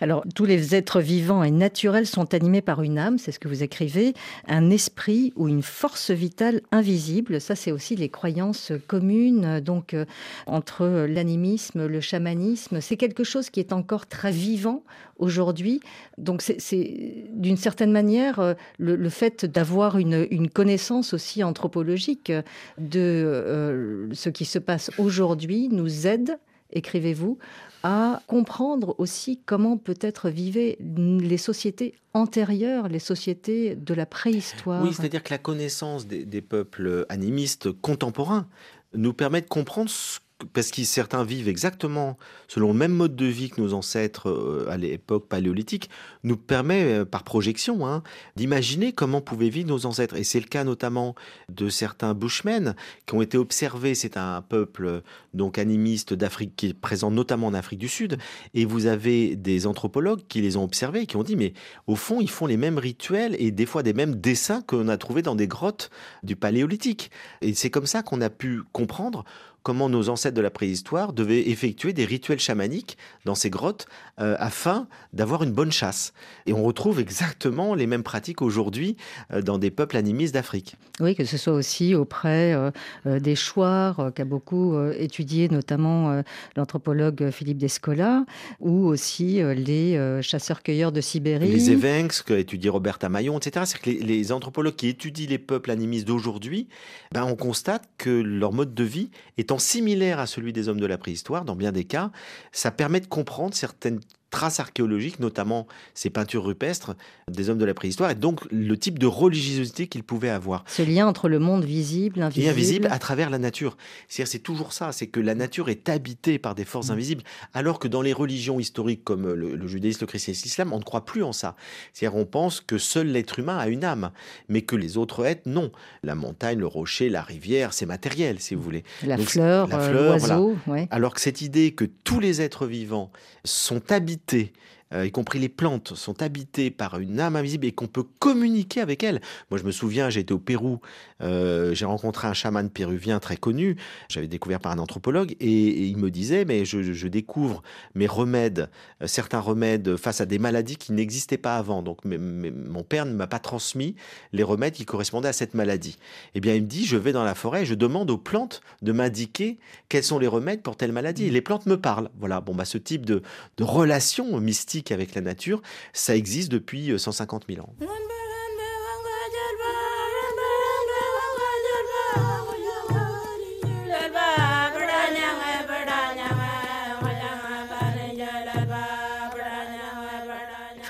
Alors, tous les êtres vivants et naturels sont animés par une âme, c'est ce que vous écrivez, un esprit ou une force vitale invisible. Ça, c'est aussi les croyances communes, donc euh, entre l'animisme, le chamanisme. C'est quelque chose qui est encore très vivant aujourd'hui. Donc, c'est d'une certaine manière euh, le, fait d'avoir une, connaissance aussi anthropologique de euh, ce qui se passe aujourd'hui nous aide écrivez-vous, à comprendre aussi comment peut-être vivaient les sociétés antérieures, les sociétés de la préhistoire. Oui, c'est-à-dire que la connaissance des, peuples animistes contemporains nous permet de comprendre ce parce que certains vivent exactement selon le même mode de vie que nos ancêtres euh, à l'époque paléolithique, nous permet euh, par projection hein, d'imaginer comment pouvaient vivre nos ancêtres. Et c'est le cas notamment de certains Bushmen qui ont été observés. C'est un peuple donc animiste d'Afrique qui est présent notamment en Afrique du Sud. Et vous avez des anthropologues qui les ont observés et qui ont dit mais au fond ils font les mêmes rituels et des fois des mêmes dessins qu'on a trouvés dans des grottes du paléolithique. Et c'est comme ça qu'on a pu comprendre comment nos ancêtres de la préhistoire devaient effectuer des rituels chamaniques dans ces grottes euh, afin d'avoir une bonne chasse. Et on retrouve exactement les mêmes pratiques aujourd'hui euh, dans des peuples animistes d'Afrique. Oui, que ce soit aussi auprès euh, des chouars qu'a beaucoup étudié notamment l'anthropologue Philippe Descola, ou aussi les chasseurs-cueilleurs de Sibérie. Les Evenks qu'a étudié Robert Amaillon, etc. C'est que les, anthropologues qui étudient les peuples animistes d'aujourd'hui, ben, on constate que leur mode de vie est en similaire à celui des hommes de la préhistoire, dans bien des cas, ça permet de comprendre certaines traces archéologiques, notamment ces peintures rupestres des hommes de la préhistoire, et donc le type de religiosité qu'ils pouvaient avoir. Ce lien entre le monde visible, invisible. Et invisible à travers la nature. C'est-à-dire, c'est toujours ça, c'est que la nature est habitée par des forces mm. invisibles, alors que dans les religions historiques comme le, judaïsme, le christianisme, l'islam, on ne croit plus en ça. C'est-à-dire, on pense que seul l'être humain a une âme, mais que les autres êtres, non. La montagne, le rocher, la rivière, c'est matériel, si vous voulez. La fleur, euh, l'oiseau. Alors que cette idée que tous les êtres vivants sont habités euh, y compris les plantes, sont habitées par une âme invisible et qu'on peut communiquer avec elle. Moi, je me souviens, j'étais au Pérou, euh, j'ai rencontré un chaman péruvien très connu, j'avais découvert par un anthropologue, et, il me disait, mais je, découvre mes remèdes, euh, certains remèdes face à des maladies qui n'existaient pas avant. Donc, mon père ne m'a pas transmis les remèdes qui correspondaient à cette maladie. Eh bien, il me dit, je vais dans la forêt je demande aux plantes de m'indiquer quels sont les remèdes pour telle maladie. Et les plantes me parlent. Voilà, bon, bah, ce type de relation mystique avec la nature, ça existe depuis 150 euh, 000 ans.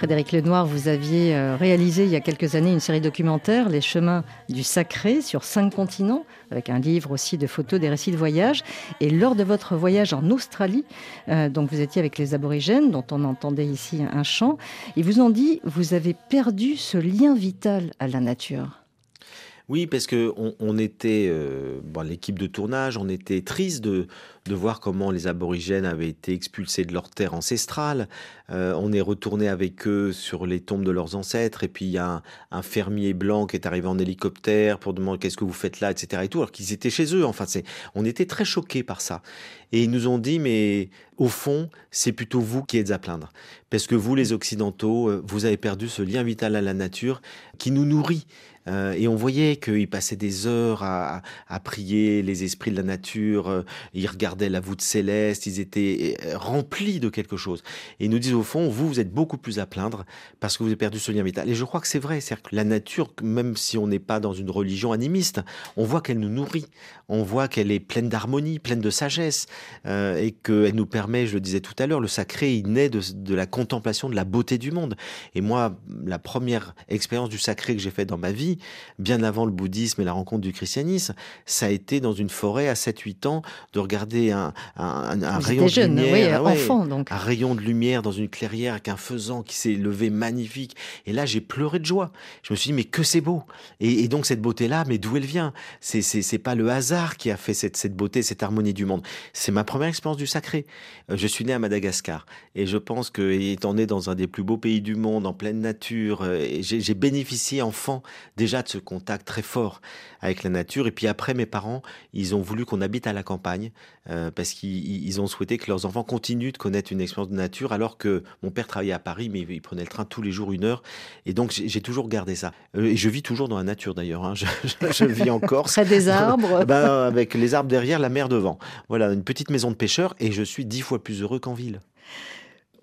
Frédéric Lenoir, vous aviez euh, réalisé il y a quelques années une série documentaire, Les chemins du sacré, sur cinq continents, avec un livre aussi de photos des récits de voyage. Et lors de votre voyage en Australie, euh, donc vous étiez avec les aborigènes, dont on entendait ici un chant, ils vous ont dit, vous avez perdu ce lien vital à la nature. Oui, parce que on, était, euh, l'équipe de tournage, on était triste de, de voir comment les aborigènes avaient été expulsés de leur terre ancestrale. Euh, on est retourné avec eux sur les tombes de leurs ancêtres, et puis il y a un, fermier blanc qui est arrivé en hélicoptère pour demander qu'est-ce que vous faites là, etc. Et tout, alors qu'ils étaient chez eux. Enfin, c'est, on était très choqués par ça. Et ils nous ont dit, mais au fond, c'est plutôt vous qui êtes à plaindre. Parce que vous, les Occidentaux, euh, vous avez perdu ce lien vital à la nature qui nous nourrit. Euh, et on voyait qu'ils passaient des heures à, à, prier les esprits de la nature, euh, ils regardaient la voûte céleste, ils étaient euh, remplis de quelque chose. Et ils nous disent au fond, vous, vous êtes beaucoup plus à plaindre parce que vous avez perdu ce lien vital. Et je crois que c'est vrai, c'est que la nature, même si on n'est pas dans une religion animiste, on voit qu'elle nous nourrit, on voit qu'elle est pleine d'harmonie, pleine de sagesse, et qu'elle nous permet, je le disais tout à l'heure, le sacré, il naît de, de la contemplation de la beauté du monde. Et moi, la première expérience du sacré que j'ai faite dans ma vie, bien avant le bouddhisme et la rencontre du christianisme, ça a été dans une forêt à 7-8 ans de regarder un, un, un rayon de lumière, oui, enfant, donc. un rayon de lumière dans une clairière avec un faisan qui s'est levé magnifique. Et là, j'ai pleuré de joie. Je me suis dit, mais que c'est beau. Et, et, donc cette beauté-là, mais d'où elle vient? C'est c'est pas le hasard qui a fait cette, cette beauté, cette harmonie du monde. C'est ma première expérience du sacré. Euh, je suis né à Madagascar et je pense que étant né dans un des plus beaux pays du monde, en pleine nature, euh, j'ai bénéficié enfant déjà de ce contact très fort avec la nature. Et puis après, mes parents, ils ont voulu qu'on habite à la campagne euh, parce qu'ils ont souhaité que leurs enfants continuent de connaître une expérience de nature, alors que mon père travaillait à Paris, mais il prenait le train tous les jours une heure. Et donc j'ai toujours gardé ça. Euh, et je vis toujours dans la nature d'ailleurs. Hein. Je, je, je, vis en Corse. Près des arbres. ben, avec les arbres derrière, la mer devant. Voilà, une petite maison de pêcheur et je suis dix fois plus heureux qu'en ville.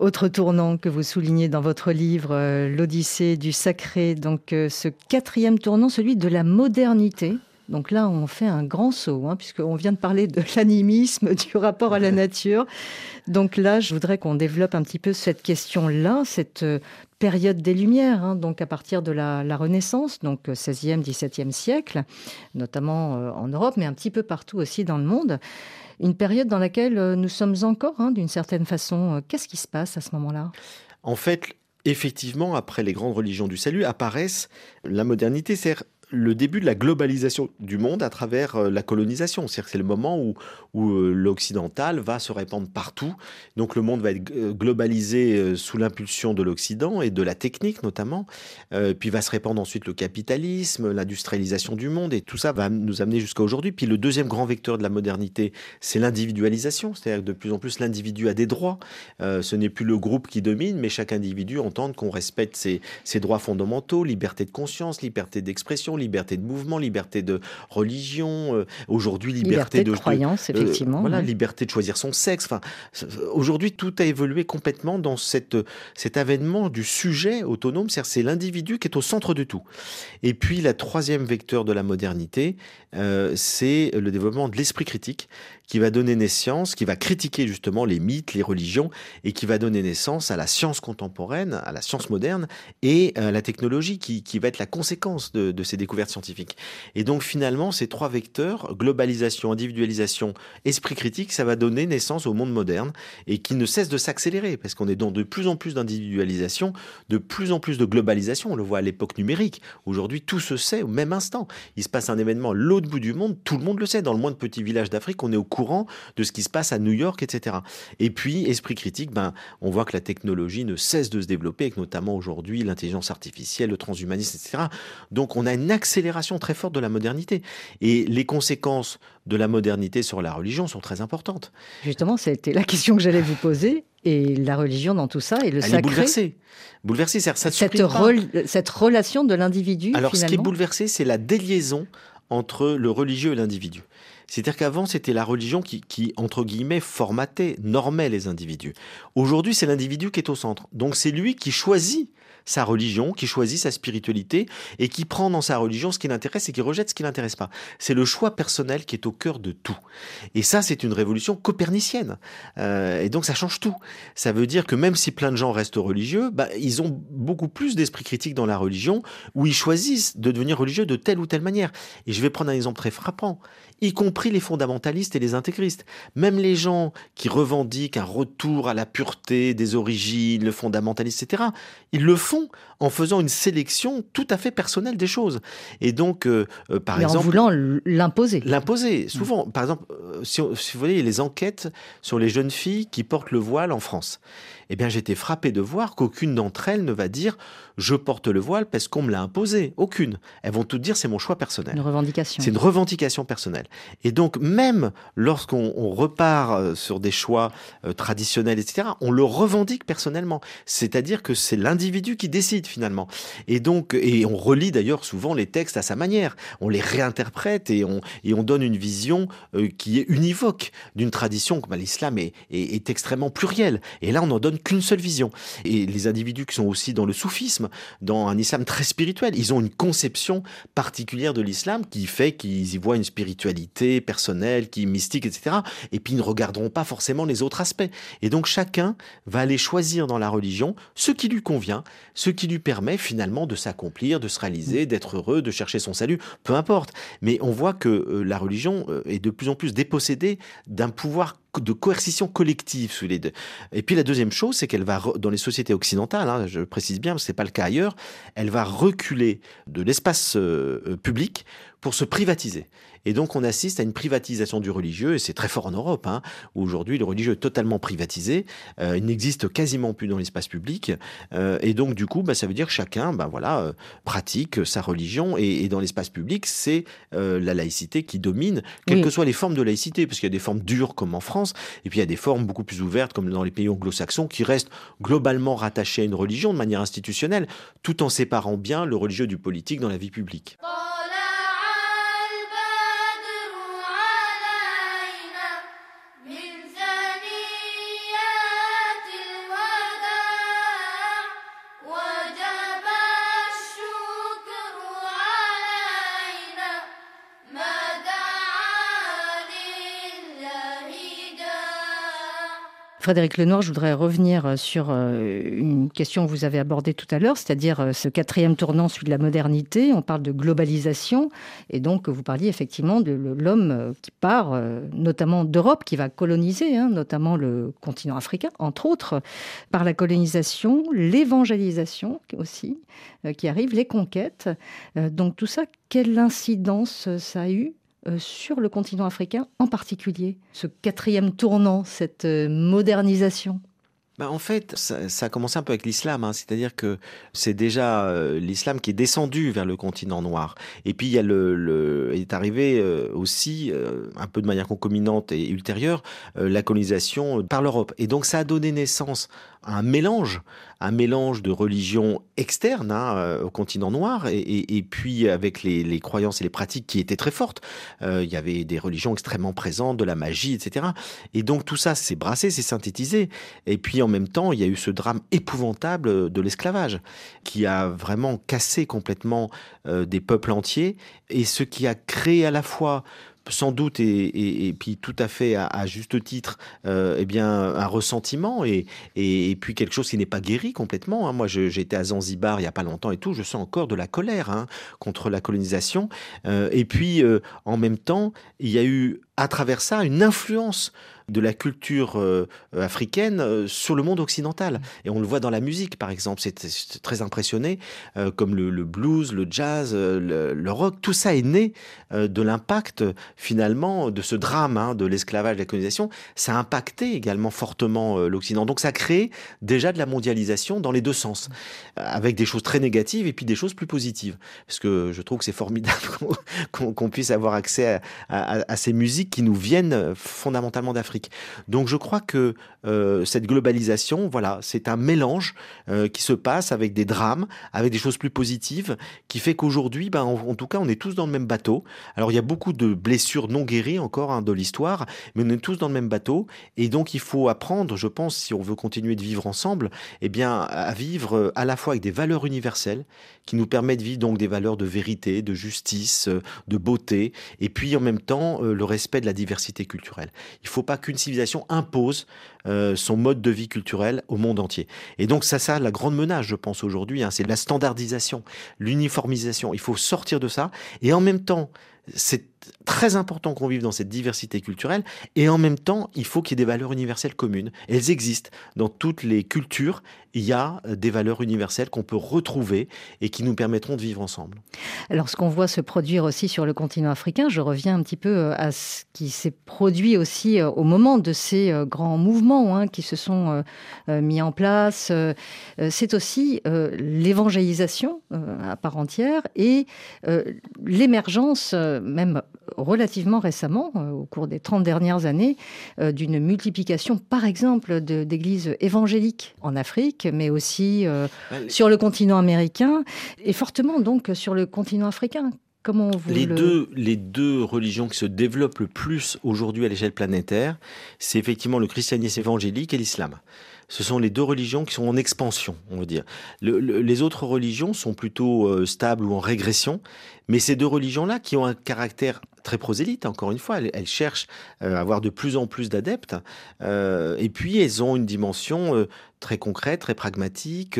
Autre tournant que vous soulignez dans votre livre, euh, l'Odyssée du sacré, donc euh, ce quatrième tournant, celui de la modernité. Donc là, on fait un grand saut, hein, puisqu'on vient de parler de l'animisme, du rapport à la nature. Donc là, je voudrais qu'on développe un petit peu cette question-là, cette euh, période des Lumières, hein, donc à partir de la, la Renaissance, donc 16e, 17e siècle, notamment euh, en Europe, mais un petit peu partout aussi dans le monde. Une période dans laquelle euh, nous sommes encore, hein, d'une certaine façon. Qu'est-ce qui se passe à ce moment-là? En fait, effectivement, après les grandes religions du salut, apparaissent la modernité, c'est le début de la globalisation du monde à travers euh, la colonisation. C'est-à-dire que c'est le moment où, euh, l'occidental va se répandre partout. Donc le monde va être euh, globalisé sous l'impulsion de l'Occident et de la technique notamment. Puis va se répandre ensuite le capitalisme, l'industrialisation du monde et tout ça va nous amener jusqu'à aujourd'hui. Puis le deuxième grand vecteur de la modernité, c'est l'individualisation. C'est-à-dire que de plus en plus l'individu a des droits. Ce n'est plus le groupe qui domine, mais chaque individu entend qu'on respecte ses, ses droits fondamentaux, liberté de conscience, liberté d'expression, liberté de mouvement, liberté de religion, euh, aujourd'hui liberté, liberté, de, de croyance, de, effectivement. Euh, voilà, liberté de choisir son sexe. Enfin, aujourd'hui, tout a évolué complètement dans cette, cet avènement du sujet autonome, c'est-à-dire c'est l'individu qui est au centre de tout. Et puis, la troisième vecteur de la modernité, euh, c'est le développement de l'esprit critique qui va donner naissance, qui va critiquer justement les mythes, les religions, et qui va donner naissance à la science contemporaine, à la science moderne, et à la technologie qui, qui va être la conséquence de, de, ces découvertes scientifiques. Et donc finalement, ces trois vecteurs, globalisation, individualisation, esprit critique, ça va donner naissance au monde moderne, et qui ne cesse de s'accélérer, parce qu'on est dans de plus en plus d'individualisation, de plus en plus de globalisation, on le voit à l'époque numérique. Aujourd'hui, tout se sait au même instant. Il se passe un événement l'autre bout du monde, tout le monde le sait. Dans le moindre petit village d'Afrique, on est au courant de ce qui se passe à New York, etc. Et puis, esprit critique, ben, on voit que la technologie ne cesse de se développer, avec notamment aujourd'hui l'intelligence artificielle, le transhumanisme, etc. Donc, on a une accélération très forte de la modernité. Et les conséquences de la modernité sur la religion sont très importantes. Justement, c'était la question que j'allais vous poser. Et la religion dans tout ça et le Elle sacré. est bouleversée. Bouleversée, ça cette, rel cette relation de l'individu. Alors, finalement. ce qui est bouleversé, c'est la déliaison entre le religieux et l'individu. C'est-à-dire qu'avant, c'était la religion qui, qui, entre guillemets, formatait, normait les individus. Aujourd'hui, c'est l'individu qui est au centre. Donc, c'est lui qui choisit sa religion, qui choisit sa spiritualité et qui prend dans sa religion ce qui l'intéresse et qui rejette ce qui l'intéresse pas. C'est le choix personnel qui est au cœur de tout. Et ça, c'est une révolution copernicienne. Euh, et donc, ça change tout. Ça veut dire que même si plein de gens restent religieux, bah, ils ont beaucoup plus d'esprit critique dans la religion où ils choisissent de devenir religieux de telle ou telle manière. Et je vais prendre un exemple très frappant y compris les fondamentalistes et les intégristes. Même les gens qui revendiquent un retour à la pureté des origines, le fondamentalisme, etc., ils le font en faisant une sélection tout à fait personnelle des choses. Et donc, euh, euh, par Mais exemple... En voulant l'imposer. L'imposer. Souvent, mmh. par exemple, si, on, si, vous voyez les enquêtes sur les jeunes filles qui portent le voile en France, eh bien, j'étais frappé de voir qu'aucune d'entre elles ne va dire je porte le voile parce qu'on me l'a imposé. Aucune. Elles vont toutes dire c'est mon choix personnel. Une revendication. C'est une revendication personnelle. Et donc, même lorsqu'on repart sur des choix euh, traditionnels, etc., on le revendique personnellement. C'est-à-dire que c'est l'individu qui décide finalement. Et donc, et on relit d'ailleurs souvent les textes à sa manière. On les réinterprète et on, et on donne une vision euh, qui est univoque d'une tradition. Bah, L'islam est, est, est, extrêmement pluriel. Et là, on n'en donne qu'une seule vision. Et les individus qui sont aussi dans le soufisme, dans un islam très spirituel, ils ont une conception particulière de l'islam qui fait qu'ils y voient une spiritualité personnelle, qui est mystique, etc. Et puis ils ne regarderont pas forcément les autres aspects. Et donc chacun va aller choisir dans la religion ce qui lui convient, ce qui lui permet finalement de s'accomplir, de se réaliser, d'être heureux, de chercher son salut, peu importe. Mais on voit que euh, la religion euh, est de plus en plus dépossédée d'un pouvoir de coercition collective sous les deux. Et puis la deuxième chose, c'est qu'elle va, dans les sociétés occidentales, hein, je précise bien, ce n'est pas le cas ailleurs, elle va reculer de l'espace euh, public pour se privatiser. Et donc on assiste à une privatisation du religieux, et c'est très fort en Europe, hein, où aujourd'hui le religieux est totalement privatisé, euh, il n'existe quasiment plus dans l'espace public, euh, et donc du coup bah, ça veut dire que chacun bah, voilà, euh, pratique sa religion, et, et dans l'espace public c'est euh, la laïcité qui domine, quelles oui. que soient les formes de laïcité, parce qu'il y a des formes dures comme en France, et puis il y a des formes beaucoup plus ouvertes comme dans les pays anglo-saxons qui restent globalement rattachées à une religion de manière institutionnelle, tout en séparant bien le religieux du politique dans la vie publique. Frédéric Lenoir, je voudrais revenir euh, sur euh, une question que vous avez abordée tout à l'heure, c'est-à-dire euh, ce quatrième tournant, celui de la modernité. On parle de globalisation, et donc vous parliez effectivement de l'homme qui part notamment d'Europe, qui va coloniser, hein, notamment le continent africain, entre autres, par la colonisation, l'évangélisation aussi, qui arrive, les conquêtes. Donc tout ça, quelle incidence ça a eu sur le continent africain en particulier, ce quatrième tournant, cette euh, modernisation bah en fait, ça, a commencé un peu avec l'islam, hein, c'est-à-dire que c'est déjà euh, l'islam qui est descendu vers le continent noir. Et puis il y a le, est arrivé euh, aussi euh, un peu de manière concomitante et ultérieure euh, la colonisation par l'Europe. Et donc ça a donné naissance un mélange, un mélange de religions externes hein, au continent noir et, puis avec les, croyances et les pratiques qui étaient très fortes. il y avait des religions extrêmement présentes, de la magie, etc. Et donc tout ça s'est brassé, s'est synthétisé. Et puis en même temps, il y a eu ce drame épouvantable de l'esclavage, qui a vraiment cassé complètement euh, des peuples entiers, et ce qui a créé à la fois sans doute et, puis tout à fait à, juste titre euh, eh bien un ressentiment et, et, puis quelque chose qui n'est pas guéri complètement hein. moi j'étais à Zanzibar il y a pas longtemps et tout je sens encore de la colère hein, contre la colonisation euh, et puis euh, en même temps il y a eu à travers ça une influence de la culture euh, africaine euh, sur le monde occidental. Et on le voit dans la musique, par exemple. C'est très impressionné, euh, comme le, le, blues, le jazz, le, le, rock. Tout ça est né de l'impact, finalement, de ce drame hein, de l'esclavage, de la colonisation. Ça a impacté également fortement l'Occident. Donc ça a créé déjà de la mondialisation dans les deux sens, avec des choses très négatives et puis des choses plus positives. Parce que je trouve que c'est formidable qu'on qu puisse avoir accès à, à, à ces musiques qui nous viennent fondamentalement d'Afrique. Donc je crois que euh, cette globalisation, voilà, c'est un mélange euh, qui se passe avec des drames, avec des choses plus positives, qui fait qu'aujourd'hui, ben, en, tout cas, on est tous dans le même bateau. Alors il y a beaucoup de blessures non guéries encore hein, de l'histoire, mais on est tous dans le même bateau, et donc il faut apprendre, je pense, si on veut continuer de vivre ensemble, eh bien, à vivre euh, à la fois avec des valeurs universelles qui nous permettent de vivre donc des valeurs de vérité, de justice, de beauté, et puis en même temps le respect de la diversité culturelle. Il ne faut pas qu'une civilisation impose euh, son mode de vie culturel au monde entier. Et donc ça, ça, la grande menace, je pense aujourd'hui, hein, c'est la standardisation, l'uniformisation. Il faut sortir de ça, et en même temps, c'est très important qu'on vive dans cette diversité culturelle et en même temps, il faut qu'il y ait des valeurs universelles communes. Elles existent dans toutes les cultures. Il y a des valeurs universelles qu'on peut retrouver et qui nous permettront de vivre ensemble. Alors, ce qu'on voit se produire aussi sur le continent africain, je reviens un petit peu euh, à ce qui s'est produit aussi euh, au moment de ces euh, grands mouvements hein, qui se sont mis en place. C'est aussi l'évangélisation à part entière et l'émergence même relativement récemment, au cours des 30 dernières années, d'une multiplication, par exemple, d'églises évangéliques en Afrique, mais aussi sur le continent américain, et fortement donc sur le continent africain. Comment vous les, deux, les deux religions qui se développent le plus aujourd'hui à l'échelle planétaire, c'est effectivement le christianisme évangélique et l'islam ce sont les deux religions qui sont en expansion, on va dire. les autres religions sont plutôt euh, stables ou en régression, mais ces deux religions-là, qui ont un caractère très prosélyte, encore une fois, elles, cherchent euh, à avoir de plus en plus d'adeptes, euh, et puis elles ont une dimension très concrète, très pragmatique.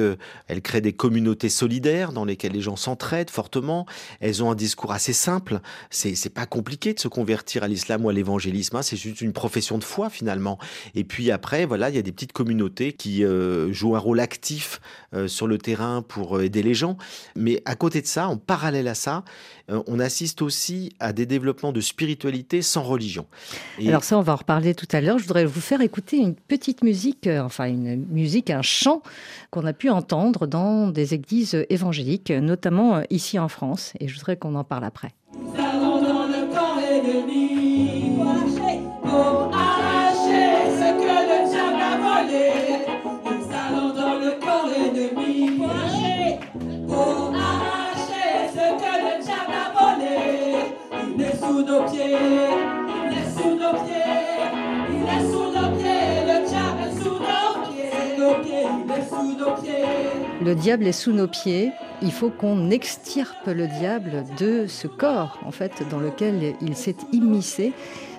Elles créent des communautés solidaires dans lesquelles les gens s'entraident fortement. Elles ont un discours assez simple. C'est, pas compliqué de se convertir à l'islam ou à l'évangélisme. Hein. C'est juste une profession de foi finalement. Et puis après, voilà, il y a des petites communautés qui euh, jouent un rôle actif euh, sur le terrain pour euh, aider les gens. Mais à côté de ça, en parallèle à ça, on assiste aussi à des développements de spiritualité sans religion. Alors ça, on va en reparler tout à l'heure. Je voudrais vous faire écouter une petite musique, enfin une musique un chant qu'on a pu entendre dans des églises évangéliques, notamment euh, ici en France. Et je voudrais qu'on en parle après. Est sous nos pieds, il est sous nos pieds, il est sous nos pieds, le diable est sous nos pieds. Le diable est sous nos pieds. Il faut qu'on extirpe le diable de ce corps, en fait, dans lequel il s'est immiscé.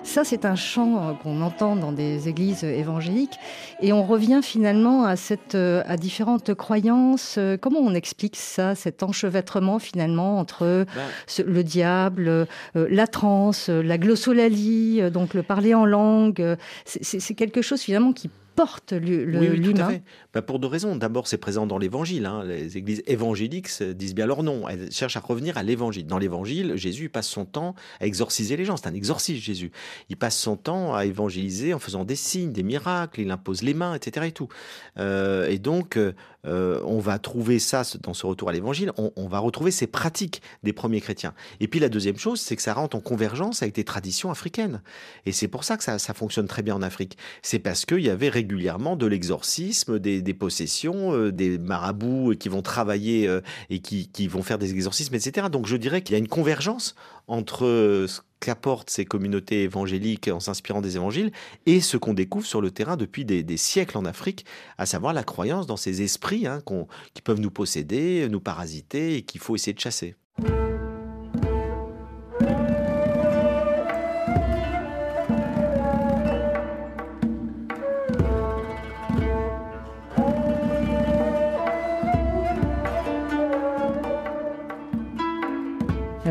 Ça, c'est un chant qu'on entend dans des églises évangéliques. Et on revient finalement à, cette, à différentes croyances. Comment on explique ça, cet enchevêtrement finalement entre ben. le diable, euh, la transe, la glossolalie, donc le parler en langue C'est quelque chose finalement qui porte l'humain. Oui, bah, pour deux raisons. D'abord, c'est présent dans l'évangile. Hein. Les églises évangéliques disent bien leur nom. Elles cherchent à revenir à l'évangile. Dans l'évangile, Jésus passe son temps à exorciser les gens. C'est un exorciste, Jésus. Il passe son temps à évangéliser en faisant des signes, des miracles. Il impose les mains, etc. Et, tout. Euh, et donc, euh, on va trouver ça dans ce retour à l'évangile. On, va retrouver ces pratiques des premiers chrétiens. Et puis, la deuxième chose, c'est que ça rentre en convergence avec des traditions africaines. Et c'est pour ça que ça, fonctionne très bien en Afrique. C'est parce qu'il y avait régulièrement de l'exorcisme, des, possessions, euh, des marabouts qui vont travailler euh, et qui, vont faire des exorcismes, etc. Donc je dirais qu'il y a une convergence entre ce qu'apportent ces communautés évangéliques en s'inspirant des évangiles et ce qu'on découvre sur le terrain depuis des, siècles en Afrique, à savoir la croyance dans ces esprits hein, qui peuvent nous posséder, nous parasiter et qu'il faut essayer de chasser.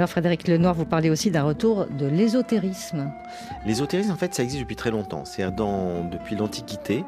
Frédéric Lenoir, vous parlez aussi d'un retour de l'ésotérisme. L'ésotérisme, en fait, ça existe depuis très longtemps. C'est dans depuis l'Antiquité.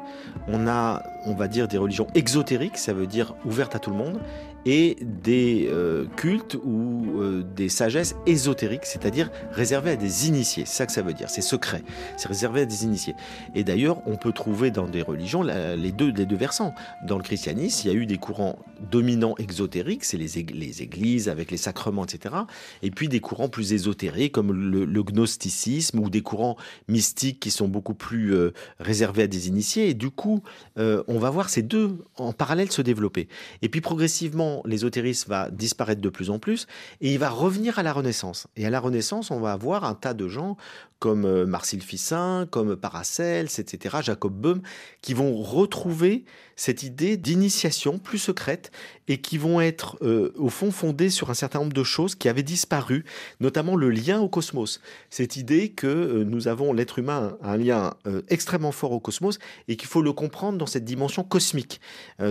On a, on va dire, des religions exotériques, ça veut dire ouvertes à tout le monde, et des euh, cultes ou euh, des sagesses ésotériques, c'est-à-dire réservées à des initiés. C'est ça que ça veut dire, c'est secret, c'est réservé à des initiés. Et d'ailleurs, on peut trouver dans des religions les deux, les deux versants. Dans le christianisme, il y a eu des courants dominants exotériques, c'est les, les, églises avec les sacrements, etc. Et puis des courants plus ésotériques comme le, gnosticisme ou des courants mystiques qui sont beaucoup plus euh, réservés à des initiés. Et du coup, on va voir ces deux en parallèle se développer. Et puis progressivement, l'ésotérisme va disparaître de plus en plus et il va revenir à la Renaissance. Et à la Renaissance, on va avoir un tas de gens comme euh, Marcel Fissin, comme Paracels, etc., Jacob Böhm, qui vont retrouver cette idée d'initiation plus secrète et qui vont être euh, au fond fondées sur un certain nombre de choses qui avaient disparu, notamment le lien au cosmos. Cette idée que euh, nous avons, l'être humain, un lien extrêmement fort au cosmos et qu'il faut le comprendre dans cette dimension cosmique.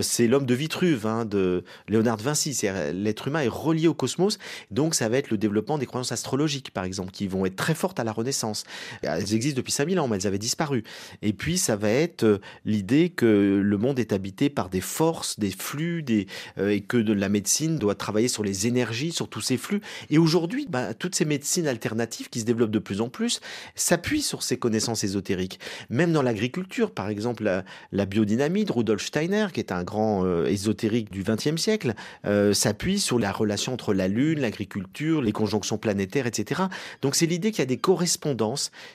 c'est l'homme de Vitruve, hein, de Léonard Vinci. L'être humain est relié au cosmos, donc ça va être le développement des croyances astrologiques, par exemple, qui vont être très fortes à la Renaissance. Elles existent depuis 5000 ans, mais elles avaient disparu. Et puis, ça va être euh, l'idée que le monde est habité par des forces, des flux, euh, et que la médecine doit travailler sur les énergies, sur tous ces flux. Et aujourd'hui, bah, toutes ces médecines alternatives qui se développent de plus en plus s'appuient sur ces connaissances ésotériques. Même dans l'agriculture, par exemple, la, biodynamie de Rudolf Steiner, qui est un grand euh, ésotérique du XXe siècle, s'appuie sur la relation entre la Lune, l'agriculture, les conjonctions planétaires, etc. Donc c'est l'idée qu'il y a des correspondances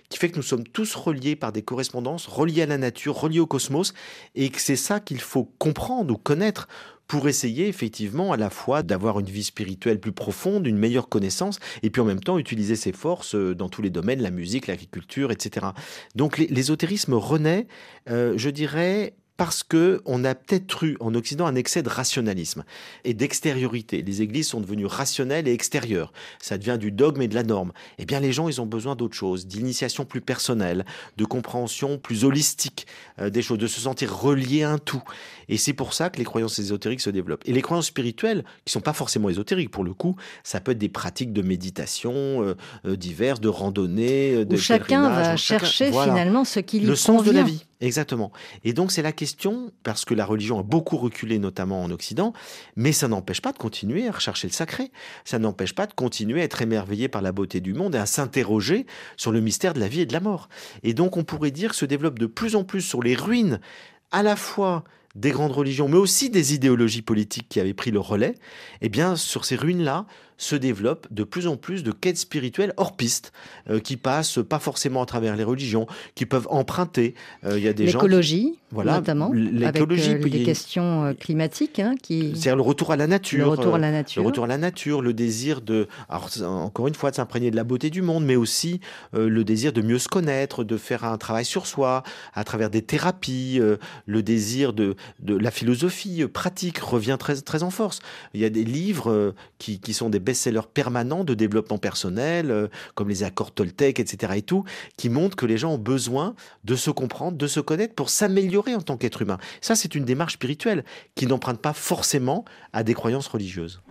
qui fait que nous sommes tous reliés par des correspondances, reliés à la nature, reliés au cosmos, et que c'est ça qu'il faut comprendre ou connaître pour essayer effectivement à la fois d'avoir une vie spirituelle plus profonde, une meilleure connaissance, et puis en même temps utiliser ses forces euh, dans tous les domaines, la musique, l'agriculture, etc. Donc l'ésotérisme renaît, euh, je dirais, parce que on a peut-être eu en Occident un excès de rationalisme et d'extériorité. Les églises sont devenues rationnelles et extérieures. Ça devient du dogme et de la norme. Eh bien, les gens, ils ont besoin d'autre chose, d'initiation plus personnelle, de compréhension plus holistique euh, des choses, de se sentir relié à un tout. Et c'est pour ça que les croyances ésotériques se développent. Et les croyances spirituelles, qui sont pas forcément ésotériques pour le coup, ça peut être des pratiques de méditation euh, euh, diverses, de randonnée, de Où chacun va chercher finalement ce qui lui le sens de la vie. Exactement. Et donc c'est la question, parce que la religion a beaucoup reculé, notamment en Occident, mais ça n'empêche pas de continuer à rechercher le sacré. Ça n'empêche pas de continuer à être émerveillé par la beauté du monde et à s'interroger sur le mystère de la vie et de la mort. Et donc on pourrait dire que se développe de plus en plus sur les ruines à la fois des grandes religions, mais aussi des idéologies politiques qui avaient pris le relais, eh bien, sur ces ruines-là, se développe de plus en plus de quêtes spirituelles hors piste, euh, qui passent pas forcément à travers les religions, qui peuvent emprunter. Euh, il y a des l'écologie, voilà, notamment, l'écologie, avec euh, les questions climatiques, hein, qui. C'est-à-dire le retour à la nature, le retour à la nature, le retour à la nature, le désir de, alors encore une fois, de s'imprégner de la beauté du monde, mais aussi le désir de mieux se connaître, de faire un travail sur soi, à travers des thérapies, le désir de, de la philosophie pratique revient très très en force. Il y a des livres qui, qui sont des best-sellers permanents de développement personnel, euh, comme les accords Toltec, etc. et tout, qui montrent que les gens ont besoin de se comprendre, de se connaître pour s'améliorer en tant qu'être humain. Ça, c'est une démarche spirituelle qui n'emprunte pas forcément à des croyances religieuses.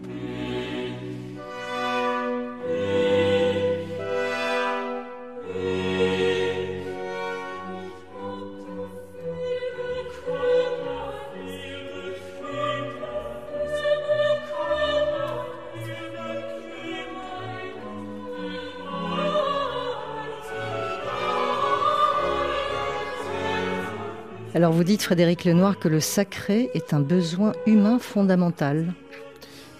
Alors vous dites, Frédéric Lenoir, que le sacré est un besoin humain fondamental.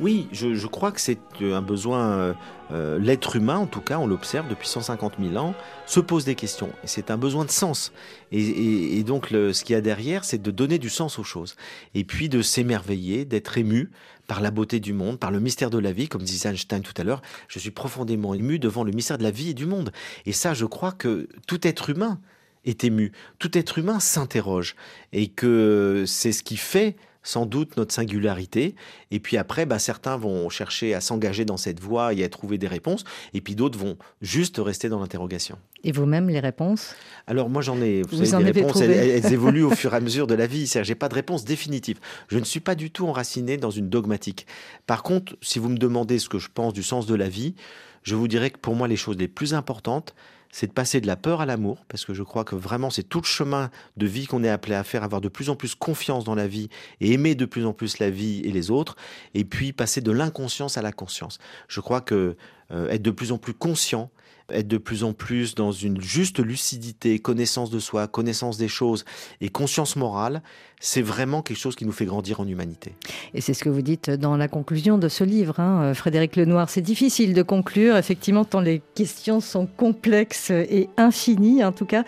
Oui, je, crois que c'est un besoin, euh, euh, l'être humain en tout cas, on l'observe depuis 150 000 ans, se pose des questions. Et c'est un besoin de sens. Et, donc ce qu'il y a derrière, c'est de donner du sens aux choses. Et puis de s'émerveiller, d'être ému par la beauté du monde, par le mystère de la vie, comme disait Einstein tout à l'heure. Je suis profondément ému devant le mystère de la vie et du monde. Et ça, je crois que tout être humain est ému. Tout être humain s'interroge et que c'est ce qui fait sans doute notre singularité. Et puis après, bah, certains vont chercher à s'engager dans cette voie et à trouver des réponses, et puis d'autres vont juste rester dans l'interrogation. Et vous-même, les réponses? Alors moi, j'en ai. Vous, des réponses, elles, évoluent au fur et à mesure de la vie. Je n'ai pas de réponse définitive. Je ne suis pas du tout enraciné dans une dogmatique. Par contre, si vous me demandez ce que je pense du sens de la vie, je vous dirais que pour moi, les choses les plus importantes, c'est de passer de la peur à l'amour, parce que je crois que vraiment c'est tout le chemin de vie qu'on est appelé à faire, avoir de plus en plus confiance dans la vie et aimer de plus en plus la vie et les autres, et puis passer de l'inconscience à la conscience. Je crois que euh, être de plus en plus conscient, être de plus en plus dans une juste lucidité, connaissance de soi, connaissance des choses et conscience morale, c'est vraiment quelque chose qui nous fait grandir en humanité. Et c'est ce que vous dites dans la conclusion de ce livre, hein, Frédéric Lenoir. C'est difficile de conclure, effectivement, tant les questions sont complexes et infinies. En tout cas,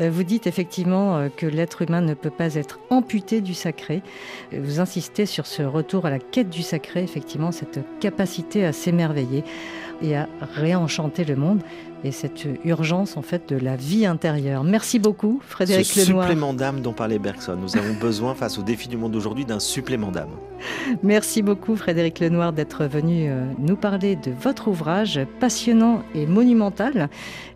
euh, vous dites effectivement euh, que l'être humain ne peut pas être amputé du sacré. Vous insistez sur ce retour à la quête du sacré, effectivement, cette capacité à s'émerveiller et à réenchanter le monde et cette urgence en fait de la vie intérieure. Merci beaucoup Frédéric Ce supplément d'âme dont parlait Bergson. Nous avons besoin face aux défis du monde d'aujourd'hui d'un supplément d'âme. Merci beaucoup Frédéric Lenoir d'être venu euh, nous parler de votre ouvrage passionnant et monumental,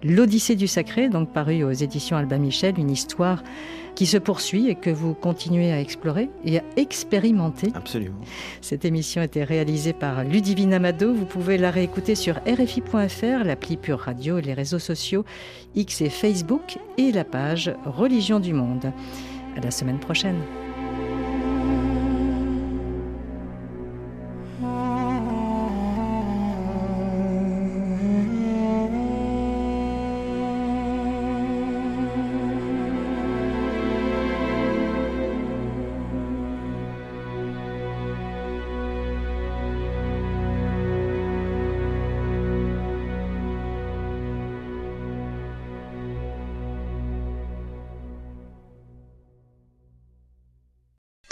L'Odyssée du sacré, donc paru aux éditions Albin Michel, une histoire qui se poursuit et que vous continuez à explorer et à expérimenter. Absolument. Cette émission a été réalisée par Ludivine Amado. Vous pouvez la réécouter sur RFI.fr, l'appli Pure Radio, les réseaux sociaux X et Facebook et la page Religion du Monde. À la semaine prochaine.